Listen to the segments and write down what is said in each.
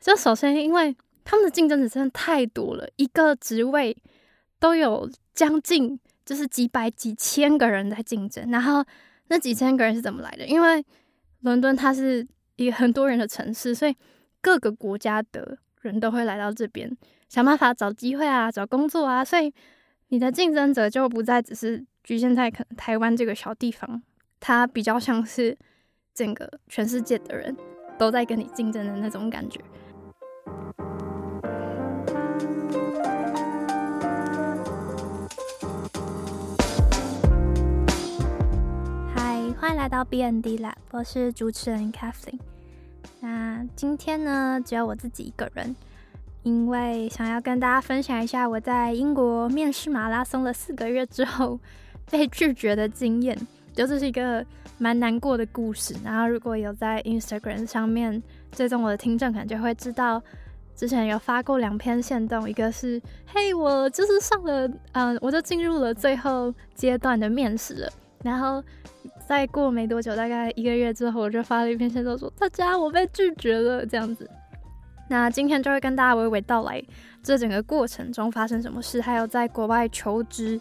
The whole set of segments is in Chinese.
就首先，因为他们的竞争者真的太多了，一个职位都有将近就是几百几千个人在竞争。然后那几千个人是怎么来的？因为伦敦它是一个很多人的城市，所以各个国家的人都会来到这边，想办法找机会啊，找工作啊。所以你的竞争者就不再只是局限在可台湾这个小地方，它比较像是整个全世界的人都在跟你竞争的那种感觉。欢迎来到 B N D Lab，我是主持人 Kathleen。那今天呢，只有我自己一个人，因为想要跟大家分享一下我在英国面试马拉松了四个月之后被拒绝的经验，就这是一个蛮难过的故事。然后如果有在 Instagram 上面追踪我的听众，可能就会知道。之前有发过两篇线动，一个是嘿，我就是上了，嗯，我就进入了最后阶段的面试了。然后再过没多久，大概一个月之后，我就发了一篇线动，说大家我被拒绝了这样子。那今天就会跟大家娓娓道来这整个过程中发生什么事，还有在国外求职，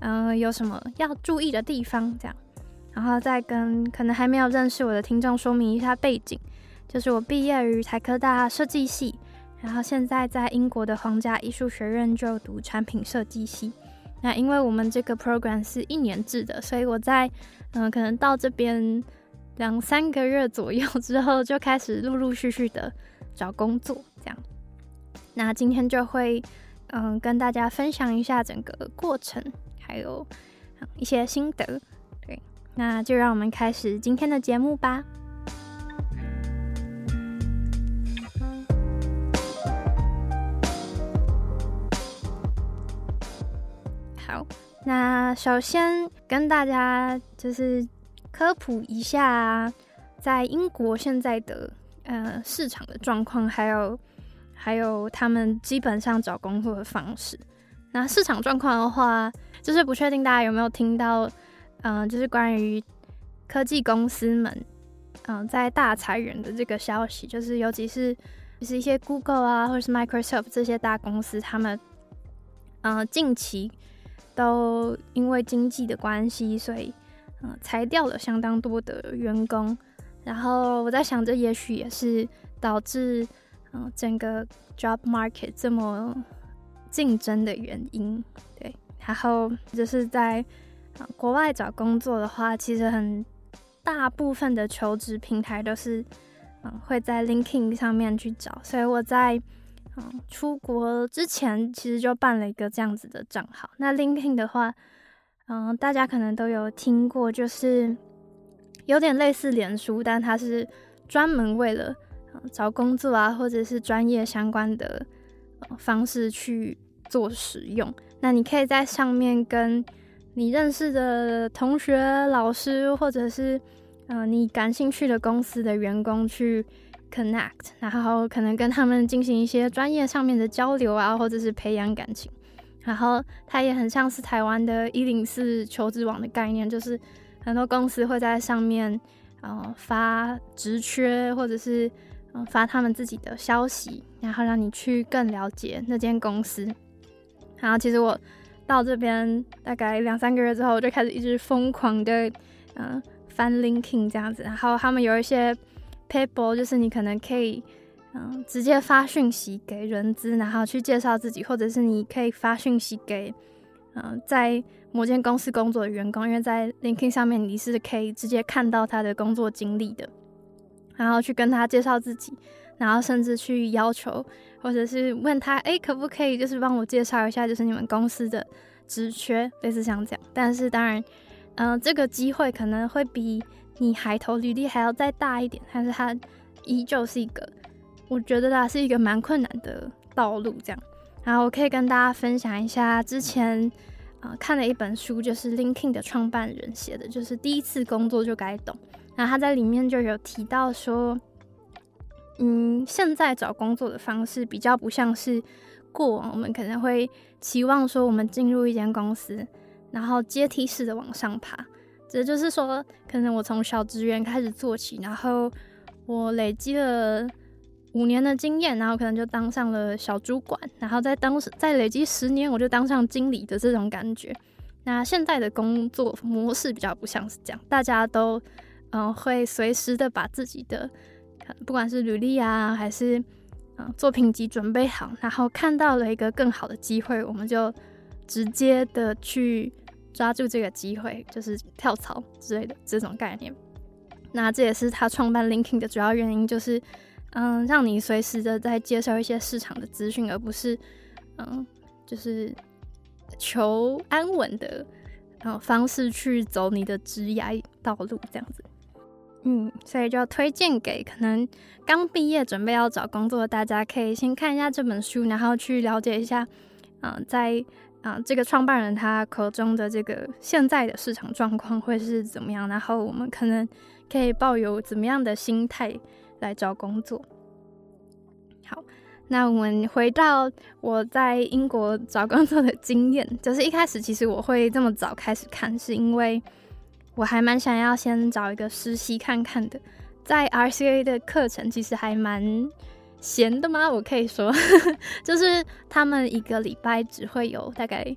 嗯，有什么要注意的地方这样。然后再跟可能还没有认识我的听众说明一下背景，就是我毕业于台科大设计系。然后现在在英国的皇家艺术学院就读产品设计系。那因为我们这个 program 是一年制的，所以我在嗯可能到这边两三个月左右之后，就开始陆陆续续的找工作。这样，那今天就会嗯跟大家分享一下整个过程，还有一些心得。对，那就让我们开始今天的节目吧。那首先跟大家就是科普一下，在英国现在的呃市场的状况，还有还有他们基本上找工作的方式。那市场状况的话，就是不确定大家有没有听到，嗯，就是关于科技公司们嗯在大裁员的这个消息，就是尤其是就是一些 Google 啊，或者是 Microsoft 这些大公司，他们嗯近期。都因为经济的关系，所以嗯裁掉了相当多的员工。然后我在想，这也许也是导致嗯整个 job market 这么竞争的原因。对，然后就是在国外找工作的话，其实很大部分的求职平台都是嗯会在 LinkedIn 上面去找，所以我在。出国之前其实就办了一个这样子的账号。那 LinkedIn 的话，嗯，大家可能都有听过，就是有点类似脸书，但它是专门为了找工作啊，或者是专业相关的方式去做使用。那你可以在上面跟你认识的同学、老师，或者是嗯你感兴趣的公司的员工去。Connect，然后可能跟他们进行一些专业上面的交流啊，或者是培养感情。然后它也很像是台湾的一零四求职网的概念，就是很多公司会在上面，呃，发职缺或者是嗯发他们自己的消息，然后让你去更了解那间公司。然后其实我到这边大概两三个月之后，我就开始一直疯狂的嗯翻 l i n k i n g 这样子，然后他们有一些。Paper 就是你可能可以，嗯，直接发讯息给人资，然后去介绍自己，或者是你可以发讯息给，嗯，在某间公司工作的员工，因为在 LinkedIn 上面你是可以直接看到他的工作经历的，然后去跟他介绍自己，然后甚至去要求，或者是问他，哎，可不可以就是帮我介绍一下，就是你们公司的职缺，类似像这样。但是当然，嗯，这个机会可能会比。你海投履历还要再大一点，但是它依旧是一个，我觉得它是一个蛮困难的道路。这样，然后我可以跟大家分享一下之前啊看了一本书，就是 l i n k i n 的创办人写的，就是第一次工作就该懂。然后他在里面就有提到说，嗯，现在找工作的方式比较不像是过往，我们可能会期望说我们进入一间公司，然后阶梯式的往上爬。这就是说，可能我从小职员开始做起，然后我累积了五年的经验，然后可能就当上了小主管，然后在当时再累积十年，我就当上经理的这种感觉。那现在的工作模式比较不像是这样，大家都嗯会随时的把自己的不管是履历啊，还是嗯作品集准备好，然后看到了一个更好的机会，我们就直接的去抓住这个机会，就是跳槽之类的这种概念。那这也是他创办 Linking 的主要原因，就是嗯让你随时的在接受一些市场的资讯，而不是嗯就是。求安稳的呃方式去走你的职涯道路，这样子，嗯，所以就要推荐给可能刚毕业准备要找工作的大家，可以先看一下这本书，然后去了解一下，嗯，在啊这个创办人他口中的这个现在的市场状况会是怎么样，然后我们可能可以抱有怎么样的心态来找工作。好。那我们回到我在英国找工作的经验，就是一开始其实我会这么早开始看，是因为我还蛮想要先找一个实习看看的。在 RCA 的课程其实还蛮闲的吗？我可以说，就是他们一个礼拜只会有大概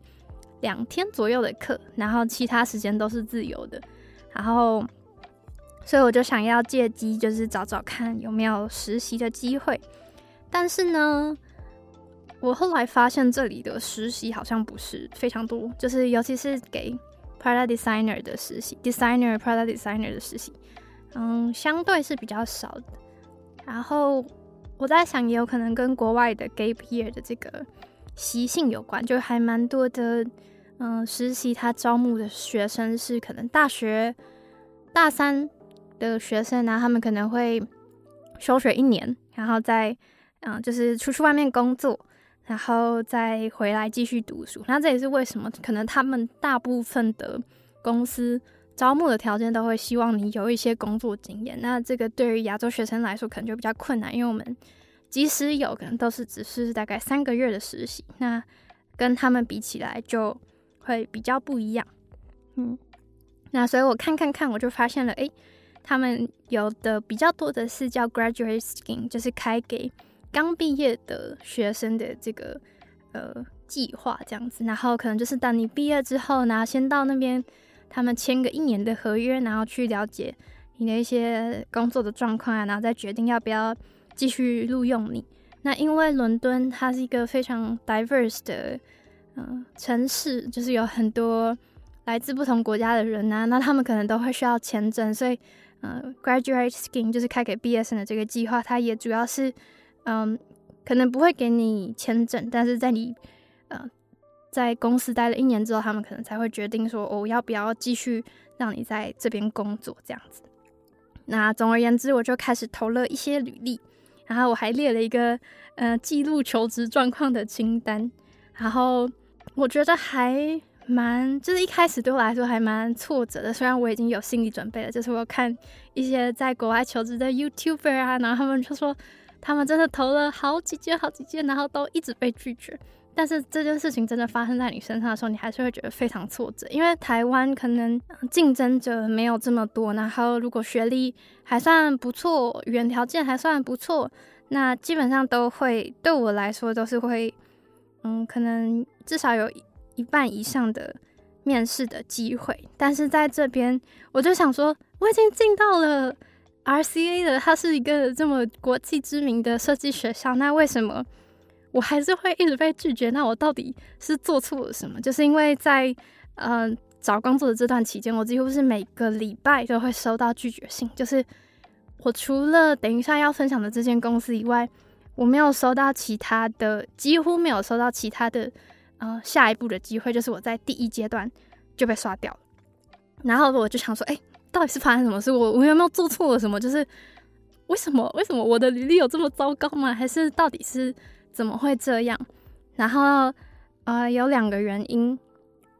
两天左右的课，然后其他时间都是自由的。然后，所以我就想要借机就是找找看有没有实习的机会。但是呢，我后来发现这里的实习好像不是非常多，就是尤其是给 product designer 的实习，designer product designer 的实习，嗯，相对是比较少的。然后我在想，也有可能跟国外的 gap year 的这个习性有关，就还蛮多的，嗯，实习他招募的学生是可能大学大三的学生呢，他们可能会休学一年，然后再。嗯，就是出去外面工作，然后再回来继续读书。那这也是为什么可能他们大部分的公司招募的条件都会希望你有一些工作经验。那这个对于亚洲学生来说可能就比较困难，因为我们即使有可能都是只是大概三个月的实习，那跟他们比起来就会比较不一样。嗯，那所以我看看看，我就发现了，诶，他们有的比较多的是叫 graduate scheme，就是开给。刚毕业的学生的这个呃计划这样子，然后可能就是等你毕业之后呢，先到那边他们签个一年的合约，然后去了解你的一些工作的状况啊，然后再决定要不要继续录用你。那因为伦敦它是一个非常 diverse 的嗯城市，就是有很多来自不同国家的人啊，那他们可能都会需要签证，所以嗯 graduate scheme 就是开给毕业生的这个计划，它也主要是。嗯，可能不会给你签证，但是在你呃在公司待了一年之后，他们可能才会决定说，哦，要不要继续让你在这边工作这样子。那总而言之，我就开始投了一些履历，然后我还列了一个呃记录求职状况的清单。然后我觉得还蛮，就是一开始对我来说还蛮挫折的，虽然我已经有心理准备了，就是我看一些在国外求职的 YouTuber 啊，然后他们就说。他们真的投了好几件、好几件，然后都一直被拒绝。但是这件事情真的发生在你身上的时候，你还是会觉得非常挫折，因为台湾可能竞争者没有这么多，然后如果学历还算不错，语言条件还算不错，那基本上都会对我来说都是会，嗯，可能至少有一半以上的面试的机会。但是在这边，我就想说，我已经进到了。RCA 的，它是一个这么国际知名的设计学校，那为什么我还是会一直被拒绝？那我到底是做错了什么？就是因为在嗯找工作的这段期间，我几乎是每个礼拜都会收到拒绝信。就是我除了等一下要分享的这间公司以外，我没有收到其他的，几乎没有收到其他的呃下一步的机会。就是我在第一阶段就被刷掉了，然后我就想说，哎。到底是发生什么事？我我有没有做错了什么？就是为什么为什么我的履历有这么糟糕吗？还是到底是怎么会这样？然后呃，有两个原因，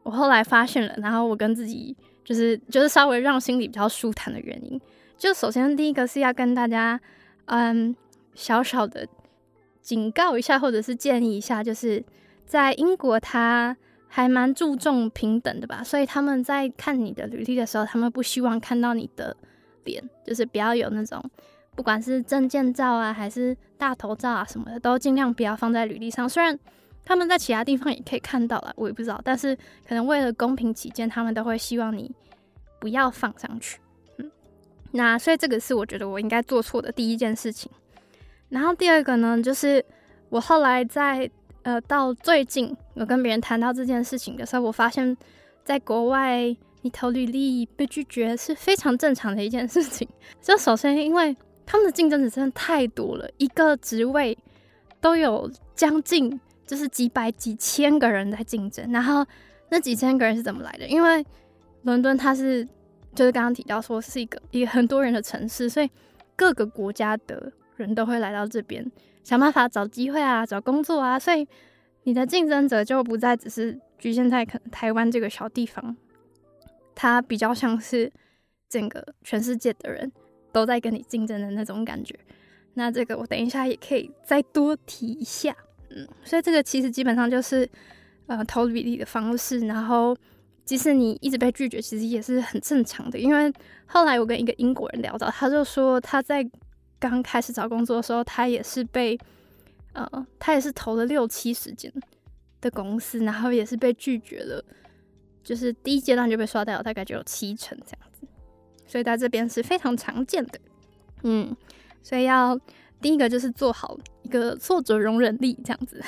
我后来发现了。然后我跟自己就是就是稍微让心里比较舒坦的原因，就首先第一个是要跟大家嗯小小的警告一下，或者是建议一下，就是在英国他。还蛮注重平等的吧，所以他们在看你的履历的时候，他们不希望看到你的脸，就是不要有那种不管是证件照啊，还是大头照啊什么的，都尽量不要放在履历上。虽然他们在其他地方也可以看到了，我也不知道，但是可能为了公平起见，他们都会希望你不要放上去。嗯，那所以这个是我觉得我应该做错的第一件事情。然后第二个呢，就是我后来在呃到最近，我跟别人谈到这件事情的时候，我发现，在国外你投履历被拒绝是非常正常的一件事情。就首先，因为他们的竞争者真的太多了，一个职位都有将近就是几百几千个人在竞争。然后那几千个人是怎么来的？因为伦敦它是就是刚刚提到说是一个一个很多人的城市，所以各个国家的。人都会来到这边想办法找机会啊，找工作啊，所以你的竞争者就不再只是局限在可能台湾这个小地方，它比较像是整个全世界的人都在跟你竞争的那种感觉。那这个我等一下也可以再多提一下，嗯，所以这个其实基本上就是呃投履历的方式，然后即使你一直被拒绝，其实也是很正常的。因为后来我跟一个英国人聊到，他就说他在。刚开始找工作的时候，他也是被，呃，他也是投了六七十间的公司，然后也是被拒绝了，就是第一阶段就被刷掉了，大概就有七成这样，所以在这边是非常常见的，嗯，所以要第一个就是做好一个挫折容忍力这样子，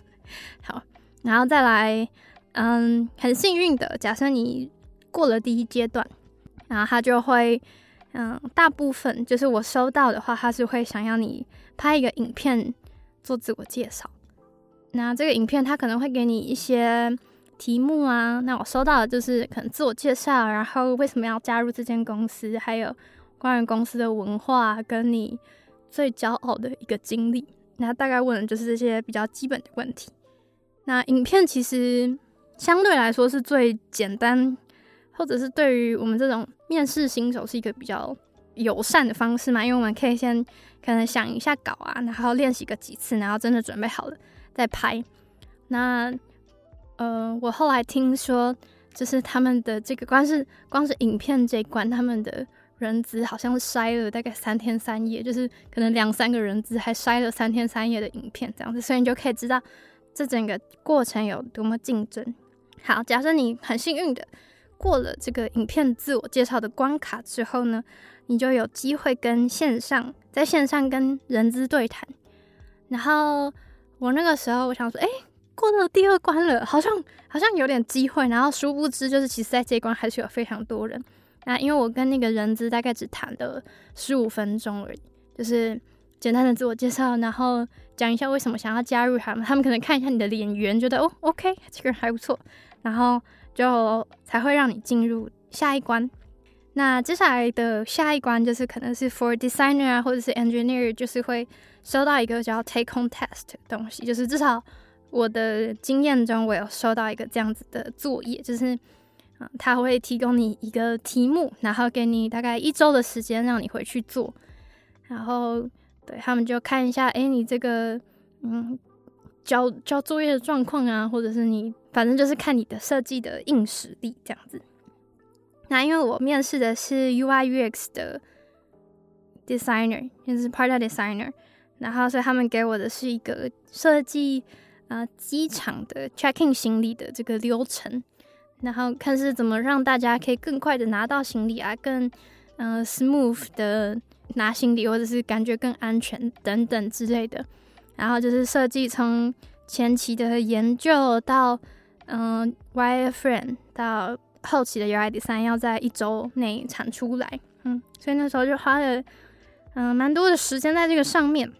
好，然后再来，嗯，很幸运的，假设你过了第一阶段，然后他就会。嗯，大部分就是我收到的话，他是会想要你拍一个影片做自我介绍。那这个影片他可能会给你一些题目啊。那我收到的就是可能自我介绍，然后为什么要加入这间公司，还有关于公司的文化，跟你最骄傲的一个经历。那大概问的就是这些比较基本的问题。那影片其实相对来说是最简单。或者是对于我们这种面试新手是一个比较友善的方式嘛？因为我们可以先可能想一下稿啊，然后练习个几次，然后真的准备好了再拍。那呃，我后来听说，就是他们的这个光是光是影片这一关，他们的人资好像是筛了大概三天三夜，就是可能两三个人资还筛了三天三夜的影片这样子，所以你就可以知道这整个过程有多么竞争。好，假设你很幸运的。过了这个影片自我介绍的关卡之后呢，你就有机会跟线上在线上跟人资对谈。然后我那个时候我想说，哎，过了第二关了，好像好像有点机会。然后殊不知，就是其实在这一关还是有非常多人。那因为我跟那个人资大概只谈了十五分钟而已，就是简单的自我介绍，然后讲一下为什么想要加入他们。他们可能看一下你的脸缘，觉得哦，OK，这个人还不错，然后。就才会让你进入下一关。那接下来的下一关就是可能是 for designer 啊，或者是 engineer，就是会收到一个叫 take home test 的东西。就是至少我的经验中，我有收到一个这样子的作业，就是啊，他会提供你一个题目，然后给你大概一周的时间让你回去做。然后对他们就看一下，哎，你这个嗯。交交作业的状况啊，或者是你反正就是看你的设计的硬实力这样子。那因为我面试的是 UI UX 的 designer，就是 part designer，然后所以他们给我的是一个设计啊机场的 checking 行李的这个流程，然后看是怎么让大家可以更快的拿到行李啊，更嗯 smooth 的拿行李，或者是感觉更安全等等之类的。然后就是设计从前期的研究到嗯 wireframe 到后期的 UID3 要在一周内产出来，嗯，所以那时候就花了嗯蛮多的时间在这个上面。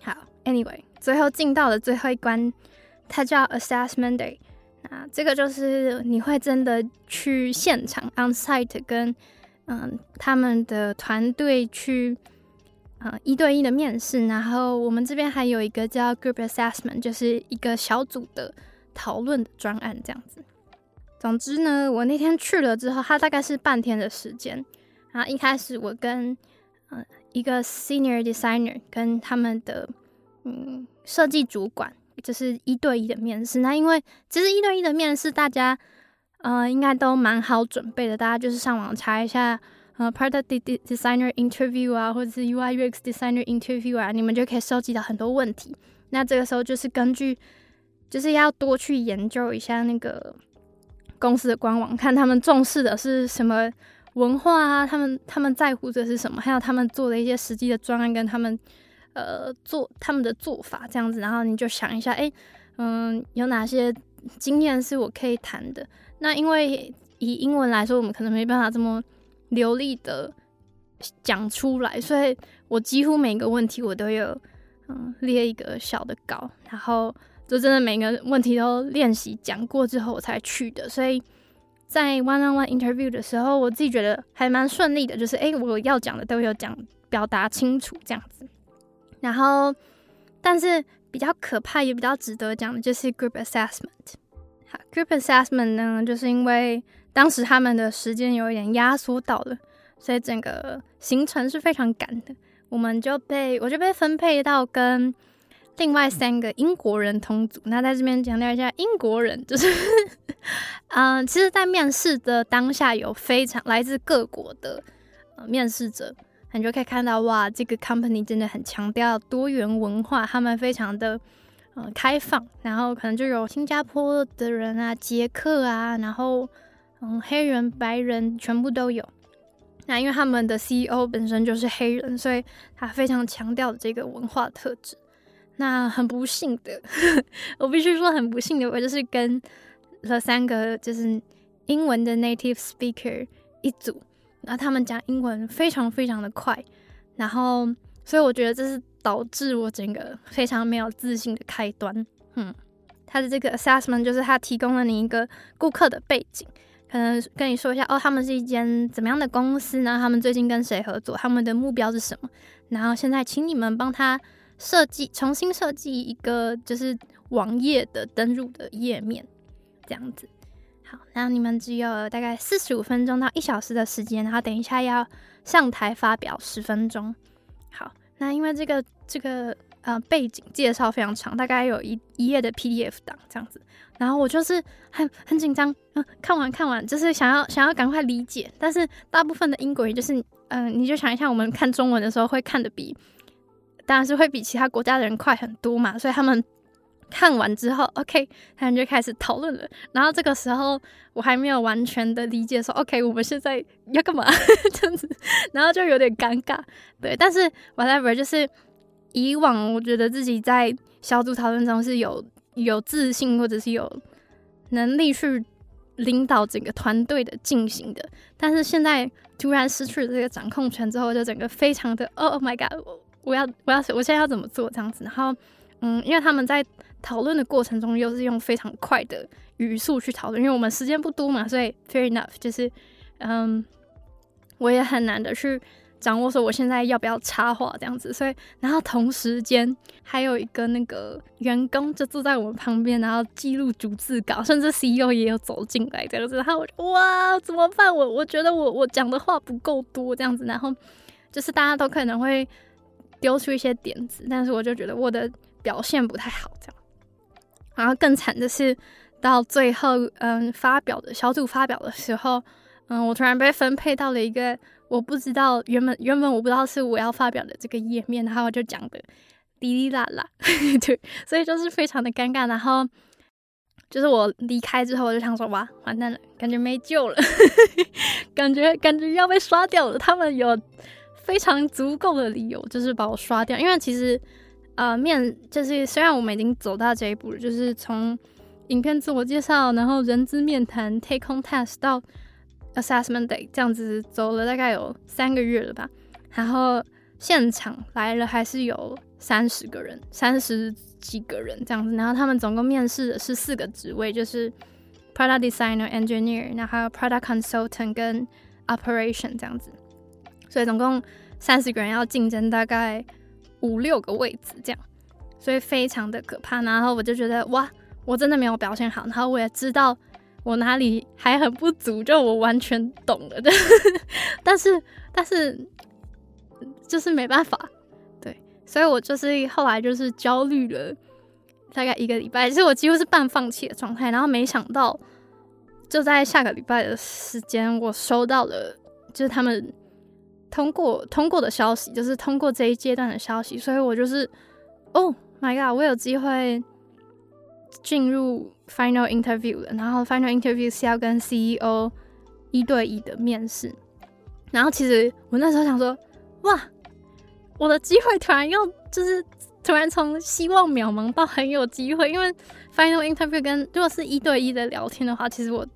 好，anyway，最后进到了最后一关，它叫 assessment day。那这个就是你会真的去现场 on site 跟嗯他们的团队去。啊，一对一的面试，然后我们这边还有一个叫 group assessment，就是一个小组的讨论的专案这样子。总之呢，我那天去了之后，它大概是半天的时间。然后一开始我跟嗯一个 senior designer 跟他们的嗯设计主管，就是一对一的面试。那因为其实一对一的面试，大家呃应该都蛮好准备的，大家就是上网查一下。呃 product designer interview 啊，或者是 UI UX designer interview 啊，你们就可以收集到很多问题。那这个时候就是根据，就是要多去研究一下那个公司的官网，看他们重视的是什么文化啊，他们他们在乎的是什么，还有他们做的一些实际的专案跟他们呃做他们的做法这样子。然后你就想一下，哎，嗯，有哪些经验是我可以谈的？那因为以英文来说，我们可能没办法这么流利的讲出来，所以我几乎每个问题我都有嗯列一个小的稿，然后就真的每个问题都练习讲过之后我才去的。所以在 one on one interview 的时候，我自己觉得还蛮顺利的，就是诶，我要讲的都有讲表达清楚这样子。然后，但是比较可怕也比较值得讲的就是 group assessment。好，group assessment 呢，就是因为当时他们的时间有一点压缩到了，所以整个行程是非常赶的。我们就被我就被分配到跟另外三个英国人同组。那在这边强调一下，英国人就是，嗯，其实，在面试的当下有非常来自各国的面试者，你就可以看到哇，这个 company 真的很强调多元文化，他们非常的。呃，开放，然后可能就有新加坡的人啊，捷克啊，然后嗯，黑人、白人全部都有。那因为他们的 CEO 本身就是黑人，所以他非常强调这个文化特质。那很不幸的，我必须说很不幸的，我就是跟了三个就是英文的 native speaker 一组，那他们讲英文非常非常的快，然后所以我觉得这是。导致我整个非常没有自信的开端。嗯，他的这个 assessment 就是他提供了你一个顾客的背景，可能跟你说一下哦，他们是一间怎么样的公司呢？他们最近跟谁合作？他们的目标是什么？然后现在请你们帮他设计，重新设计一个就是网页的登录的页面，这样子。好，然后你们只有大概四十五分钟到一小时的时间，然后等一下要上台发表十分钟。好。那因为这个这个呃背景介绍非常长，大概有一一页的 PDF 档这样子，然后我就是很很紧张，嗯，看完看完就是想要想要赶快理解，但是大部分的英国人就是嗯，你就想一下，我们看中文的时候会看的比，当然是会比其他国家的人快很多嘛，所以他们。看完之后，OK，他们就开始讨论了。然后这个时候我还没有完全的理解，说 OK，我们现在要干嘛 这样子，然后就有点尴尬。对，但是 whatever，就是以往我觉得自己在小组讨论中是有有自信或者是有能力去领导整个团队的进行的，但是现在突然失去了这个掌控权之后，就整个非常的 Oh my God，我我要我要我现在要怎么做这样子？然后嗯，因为他们在讨论的过程中，又是用非常快的语速去讨论，因为我们时间不多嘛，所以 fair enough，就是嗯，我也很难的去掌握说我现在要不要插话这样子，所以然后同时间还有一个那个员工就坐在我们旁边，然后记录逐字稿，甚至 CEO 也有走进来这样子，然后我哇怎么办？我我觉得我我讲的话不够多这样子，然后就是大家都可能会丢出一些点子，但是我就觉得我的表现不太好这样。然后更惨的是，到最后，嗯，发表的小组发表的时候，嗯，我突然被分配到了一个我不知道原本原本我不知道是我要发表的这个页面，然后我就讲的滴滴啦啦，对，所以就是非常的尴尬。然后就是我离开之后，我就想说，哇，完蛋了，感觉没救了，感觉感觉要被刷掉了。他们有非常足够的理由，就是把我刷掉，因为其实。呃，面就是虽然我们已经走到这一步了，就是从影片自我介绍，然后人资面谈，take home test 到 assessment day 这样子走了大概有三个月了吧。然后现场来了还是有三十个人，三十几个人这样子。然后他们总共面试的是四个职位，就是 product designer、engineer，然后 product consultant 跟 operation 这样子。所以总共三十个人要竞争大概。五六个位置这样，所以非常的可怕。然后我就觉得哇，我真的没有表现好。然后我也知道我哪里还很不足，就我完全懂了 的。但是但是就是没办法，对，所以我就是后来就是焦虑了大概一个礼拜，其实我几乎是半放弃的状态。然后没想到就在下个礼拜的时间，我收到了就是他们通过通过的消息，就是通过这一阶段的消息，所以我就是，Oh my god，我有机会进入 final interview 了。然后 final interview 是要跟 CEO 一对一的面试。然后其实我那时候想说，哇，我的机会突然又就是突然从希望渺茫到很有机会，因为 final interview 跟如果是一对一的聊天的话，其实我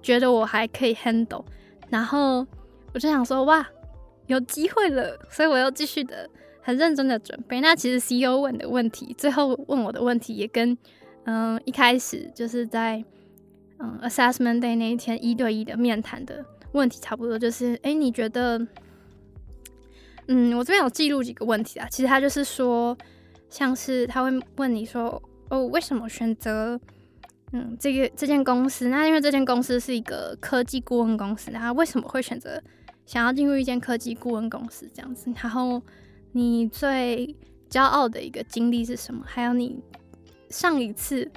觉得我还可以 handle。然后我就想说，哇。有机会了，所以我要继续的很认真的准备。那其实 CEO 问的问题，最后问我的问题也跟嗯一开始就是在嗯 assessment day 那一天一对一的面谈的问题差不多，就是哎你觉得嗯我这边有记录几个问题啊，其实他就是说像是他会问你说哦为什么选择嗯这个这间公司？那因为这间公司是一个科技顾问公司，那为什么会选择？想要进入一间科技顾问公司这样子，然后你最骄傲的一个经历是什么？还有你上一次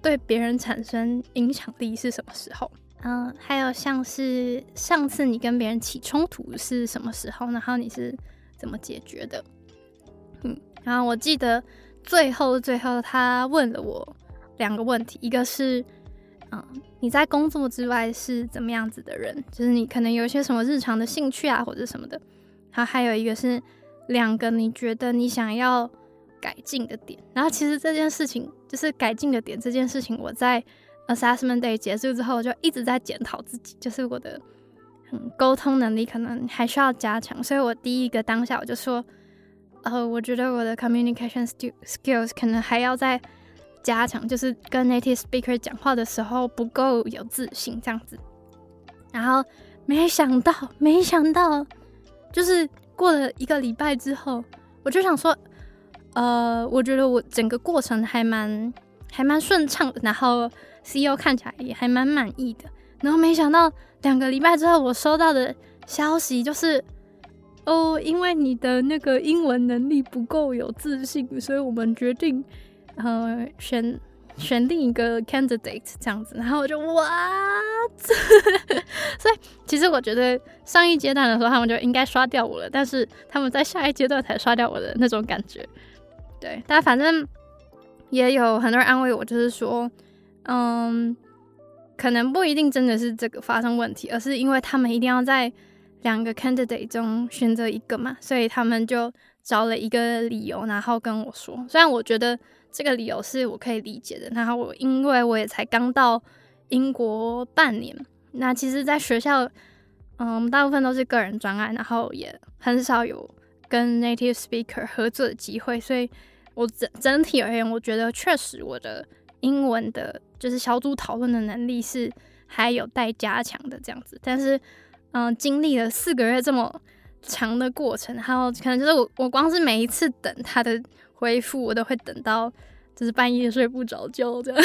对别人产生影响力是什么时候？嗯，还有像是上次你跟别人起冲突是什么时候？然后你是怎么解决的？嗯，然后我记得最后最后他问了我两个问题，一个是。嗯，你在工作之外是怎么样子的人？就是你可能有一些什么日常的兴趣啊，或者什么的。然后还有一个是两个你觉得你想要改进的点。然后其实这件事情就是改进的点这件事情，我在 assessment day 结束之后就一直在检讨自己，就是我的嗯沟通能力可能还需要加强。所以我第一个当下我就说，呃，我觉得我的 communication skills 可能还要在。加强就是跟 native speaker 讲话的时候不够有自信这样子，然后没想到，没想到，就是过了一个礼拜之后，我就想说，呃，我觉得我整个过程还蛮还蛮顺畅的，然后 CEO 看起来也还蛮满意的，然后没想到两个礼拜之后，我收到的消息就是，哦，因为你的那个英文能力不够有自信，所以我们决定。呃，选选另一个 candidate 这样子，然后我就哇，所以其实我觉得上一阶段的时候他们就应该刷掉我了，但是他们在下一阶段才刷掉我的那种感觉。对，但反正也有很多人安慰我，就是说，嗯，可能不一定真的是这个发生问题，而是因为他们一定要在两个 candidate 中选择一个嘛，所以他们就找了一个理由，然后跟我说，虽然我觉得。这个理由是我可以理解的。然后我因为我也才刚到英国半年，那其实，在学校，嗯，大部分都是个人专案，然后也很少有跟 native speaker 合作的机会。所以，我整整体而言，我觉得确实我的英文的，就是小组讨论的能力是还有待加强的这样子。但是，嗯，经历了四个月这么长的过程，然后可能就是我，我光是每一次等他的。回复我都会等到，就是半夜睡不着觉这样，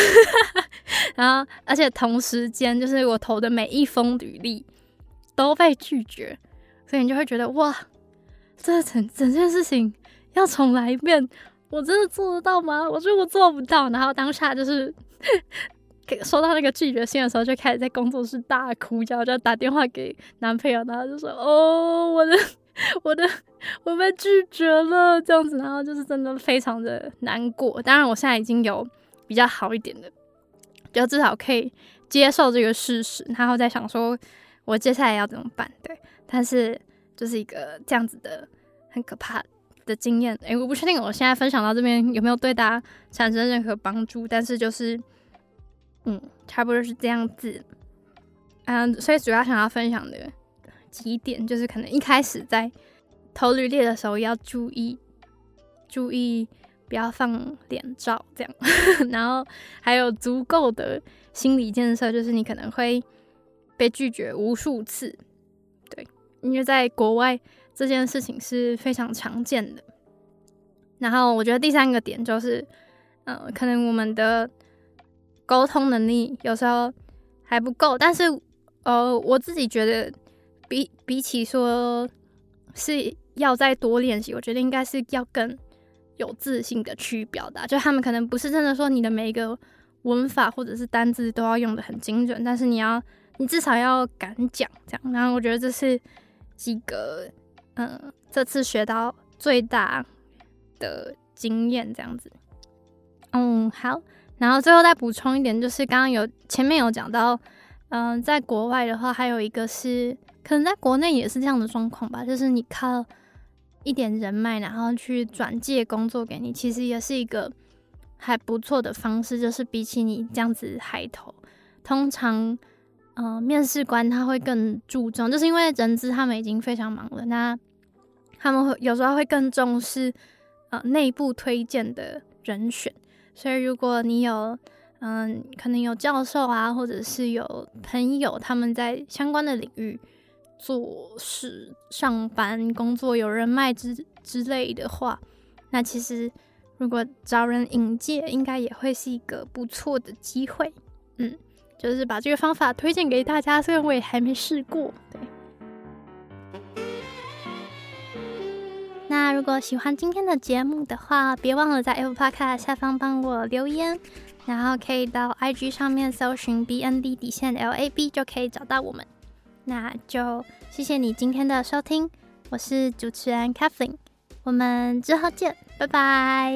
然后而且同时间就是我投的每一封履历都被拒绝，所以你就会觉得哇，这整整件事情要重来一遍，我真的做得到吗？我觉得我做不到。然后当下就是收到那个拒绝信的时候，就开始在工作室大哭，然后就打电话给男朋友，然后就说哦，我的。我的我被拒绝了，这样子，然后就是真的非常的难过。当然，我现在已经有比较好一点的，就至少可以接受这个事实，然后再想说我接下来要怎么办。对，但是就是一个这样子的很可怕的经验。诶，我不确定我现在分享到这边有没有对大家产生任何帮助，但是就是嗯，差不多是这样子。嗯，所以主要想要分享的。几点就是可能一开始在投履历的时候要注意，注意不要放脸照这样，然后还有足够的心理建设，就是你可能会被拒绝无数次，对，因为在国外这件事情是非常常见的。然后我觉得第三个点就是，呃，可能我们的沟通能力有时候还不够，但是呃，我自己觉得。比比起说是要再多练习，我觉得应该是要更有自信的去表达。就他们可能不是真的说你的每一个文法或者是单字都要用的很精准，但是你要你至少要敢讲这样。然后我觉得这是几个嗯，这次学到最大的经验这样子。嗯，好，然后最后再补充一点，就是刚刚有前面有讲到，嗯，在国外的话，还有一个是可能在国内也是这样的状况吧，就是你靠一点人脉，然后去转介工作给你，其实也是一个还不错的方式。就是比起你这样子海投，通常，嗯，面试官他会更注重，就是因为人资他们已经非常忙了，那他们会有时候会更重视，呃，内部推荐的人选。所以，如果你有，嗯，可能有教授啊，或者是有朋友他们在相关的领域做事、上班、工作，有人脉之之类的话，那其实如果找人引荐，应该也会是一个不错的机会。嗯，就是把这个方法推荐给大家，虽然我也还没试过，对。那如果喜欢今天的节目的话，别忘了在 Apple Podcast 下方帮我留言，然后可以到 IG 上面搜寻 BND 底线 LAB 就可以找到我们。那就谢谢你今天的收听，我是主持人 Kathleen，我们之后见，拜拜。